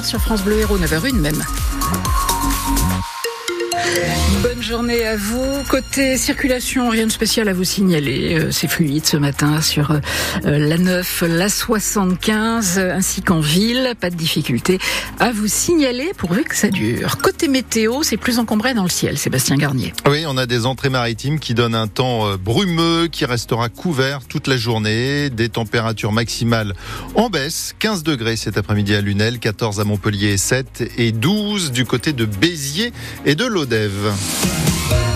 9h sur France Bleu Héros, 9h01 même. Bonne journée à vous. Côté circulation, rien de spécial à vous signaler. Euh, c'est fluide ce matin sur euh, la 9, la 75, ainsi qu'en ville. Pas de difficulté à vous signaler pourvu que ça dure. Côté météo, c'est plus encombré dans le ciel. Sébastien Garnier. Oui, on a des entrées maritimes qui donnent un temps euh, brumeux qui restera couvert toute la journée. Des températures maximales en baisse. 15 degrés cet après-midi à Lunel, 14 à Montpellier et 7 et 12 du côté de Béziers et de l'Odève.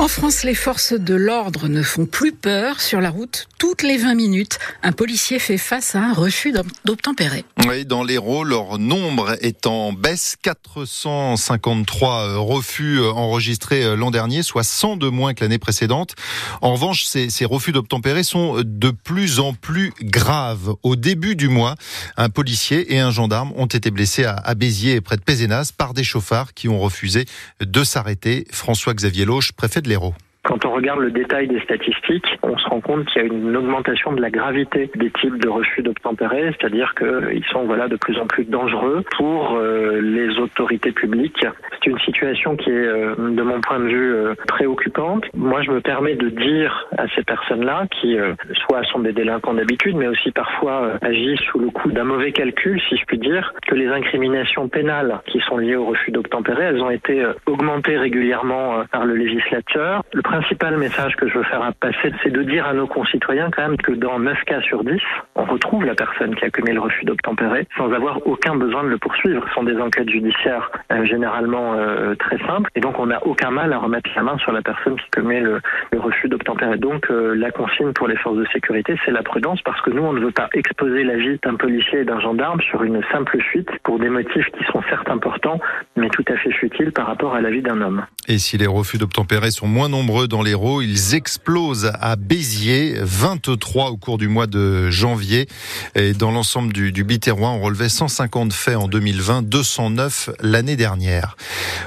En France, les forces de l'ordre ne font plus peur. Sur la route, toutes les 20 minutes, un policier fait face à un refus d'obtempérer. Oui, dans l'Hérault, leur nombre est en baisse. 453 euh, refus euh, enregistrés euh, l'an dernier, soit 100 de moins que l'année précédente. En revanche, ces, refus d'obtempérer sont de plus en plus graves. Au début du mois, un policier et un gendarme ont été blessés à, Béziers et près de Pézenas par des chauffards qui ont refusé de s'arrêter. François-Xavier Loche, préfet de. Quand on regarde le détail des statistiques, on se rend compte qu'il y a une augmentation de la gravité des types de refus d'obtempérer, c'est-à-dire qu'ils sont voilà de plus en plus dangereux pour euh, les autorités publiques. C'est une situation qui est, euh, de mon point de vue, euh, préoccupante. Moi, je me permets de dire à ces personnes-là, qui soit sont des délinquants d'habitude, mais aussi parfois agissent sous le coup d'un mauvais calcul, si je puis dire, que les incriminations pénales qui sont liées au refus d'obtempérer, elles ont été augmentées régulièrement par le législateur. Principal message que je veux faire passer, c'est de dire à nos concitoyens quand même que dans 9 cas sur 10, on retrouve la personne qui a commis le refus d'obtempérer sans avoir aucun besoin de le poursuivre. Ce sont des enquêtes judiciaires euh, généralement euh, très simples et donc on n'a aucun mal à remettre la main sur la personne qui commet le, refus d'obtempérer. Donc euh, la consigne pour les forces de sécurité, c'est la prudence parce que nous, on ne veut pas exposer la vie d'un policier et d'un gendarme sur une simple fuite pour des motifs qui sont certes importants mais tout à fait futiles par rapport à la vie d'un homme. Et si les refus d'obtempérer sont moins nombreux dans l'Hérault. Ils explosent à Béziers, 23 au cours du mois de janvier. Et dans l'ensemble du, du Biterrois, on relevait 150 faits en 2020, 209 l'année dernière.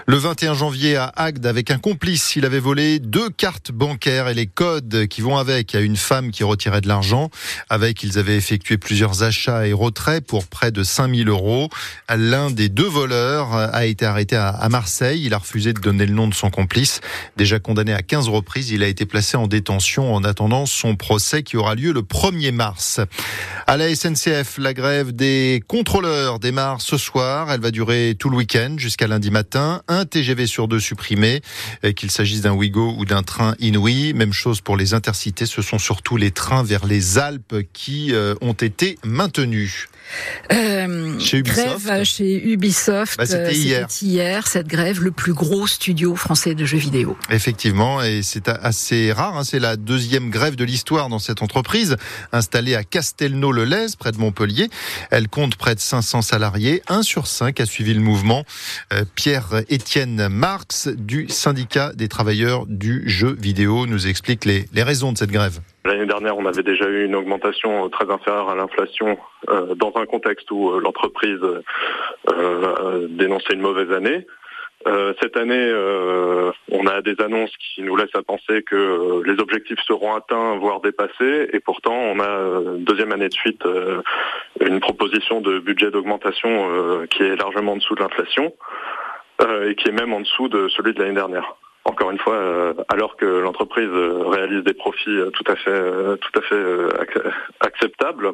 Le 21 janvier à Agde, avec un complice, il avait volé deux cartes bancaires et les codes qui vont avec à une femme qui retirait de l'argent. Avec, ils avaient effectué plusieurs achats et retraits pour près de 5000 euros. L'un des deux voleurs a été arrêté à Marseille. Il a refusé de donner le nom de son complice, déjà condamné à 15 reprises. Il a été placé en détention en attendant son procès qui aura lieu le 1er mars. À la SNCF, la grève des contrôleurs démarre ce soir. Elle va durer tout le week-end jusqu'à lundi matin. Un TGV sur deux supprimé, qu'il s'agisse d'un Ouigo ou d'un train Inouï. Même chose pour les intercités. Ce sont surtout les trains vers les Alpes qui euh, ont été maintenus. Euh, chez Ubisoft. Grève chez Ubisoft. Bah, c'était hier. hier. cette grève, le plus gros studio français de jeux vidéo. Effectivement, et c'est assez rare. Hein. c'est la deuxième grève de l'histoire dans cette entreprise, installée à Castelnau-le-Lez, près de Montpellier. Elle compte près de 500 salariés. Un sur cinq a suivi le mouvement. Euh, Pierre-Étienne Marx, du syndicat des travailleurs du jeu vidéo, nous explique les, raisons de cette grève. L'année dernière, on avait déjà eu une augmentation très inférieure à l'inflation euh, dans un contexte où euh, l'entreprise euh, dénonçait une mauvaise année. Cette année, on a des annonces qui nous laissent à penser que les objectifs seront atteints, voire dépassés, et pourtant on a deuxième année de suite une proposition de budget d'augmentation qui est largement en dessous de l'inflation et qui est même en dessous de celui de l'année dernière. Encore une fois, euh, alors que l'entreprise réalise des profits euh, tout à fait, euh, tout à fait acceptables,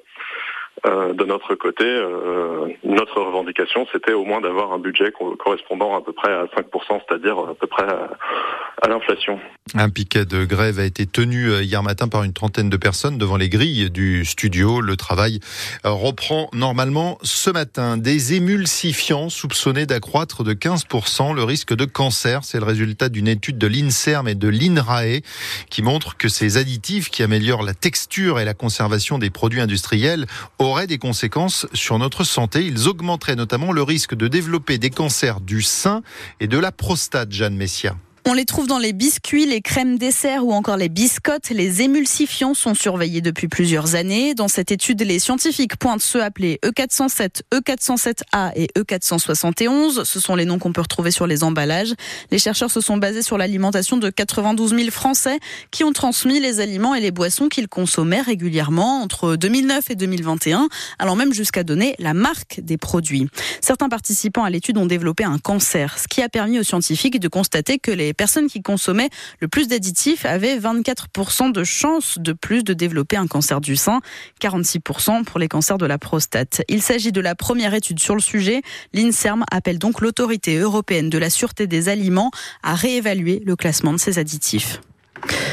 euh, de notre côté, euh, notre revendication, c'était au moins d'avoir un budget correspondant à peu près à 5%, c'est-à-dire à peu près à, l'inflation. Un piquet de grève a été tenu euh, hier matin par une trentaine de personnes devant les grilles du studio. Le travail reprend normalement ce matin. Des émulsifiants soupçonnés d'accroître de 15% le risque de cancer. C'est le résultat d'une étude de l'INSERM et de l'INRAE qui montre que ces additifs qui améliorent la texture et la conservation des produits industriels auraient des conséquences sur notre santé. Ils augmenteraient notamment le risque de développer des cancers du sein et de la prostate, Jeanne Messia. On les trouve dans les biscuits, les crèmes dessert ou encore les biscottes. Les émulsifiants sont surveillés depuis plusieurs années. Dans cette étude, les scientifiques pointent ceux appelés E407, E407A et E471. Ce sont les noms qu'on peut retrouver sur les emballages. Les chercheurs se sont basés sur l'alimentation de 92 000 Français qui ont transmis les aliments et les boissons qu'ils consommaient régulièrement entre 2009 et 2021, allant même jusqu'à donner la marque des produits. Certains participants à l'étude ont développé un cancer, ce qui a permis aux scientifiques de constater que les personnes qui consommaient le plus d'additifs avaient 24% de chances de plus de développer un cancer du sein, 46% pour les cancers de la prostate. Il s'agit de la première étude sur le sujet. L'INSERM appelle donc l'autorité européenne de la sûreté des aliments à réévaluer le classement de ces additifs.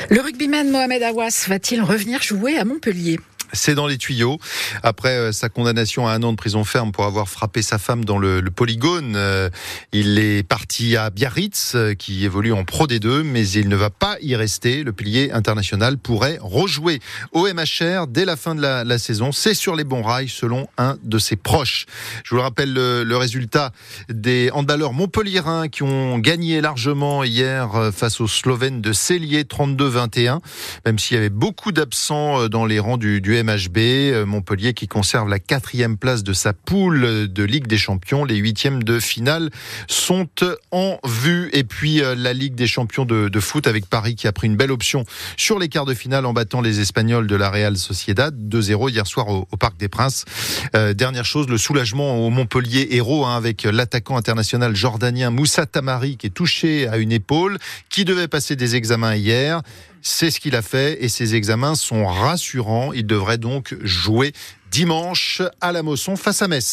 Le rugbyman Mohamed Awas va-t-il revenir jouer à Montpellier? C'est dans les tuyaux. Après euh, sa condamnation à un an de prison ferme pour avoir frappé sa femme dans le, polygone, euh, il est parti à Biarritz, euh, qui évolue en Pro D2, mais il ne va pas y rester. Le pilier international pourrait rejouer au MHR dès la fin de la, saison. C'est sur les bons rails, selon un de ses proches. Je vous le rappelle le, résultat des handballeurs montpelliérains qui ont gagné largement hier face aux Slovènes de Cellier 32-21, même s'il y avait beaucoup d'absents dans les rangs du, du MHB. Euh, Montpellier qui conserve la quatrième place de sa poule de Ligue des Champions. Les huitièmes de finale sont en vue. Et puis euh, la Ligue des Champions de, foot avec Paris qui a pris une belle option sur les quarts de finale en battant les Espagnols de la Real Sociedad 2-0 hier soir au, Parc des Princes. Euh, dernière chose, le soulagement au Montpellier héros hein, avec l'attaquant international jordanien Moussa Tamari qui est touché à une épaule, qui devait passer des examens hier. C'est ce qu'il a fait et ses examens sont rassurants. Il devrait donc jouer dimanche à la Mosson face à Metz.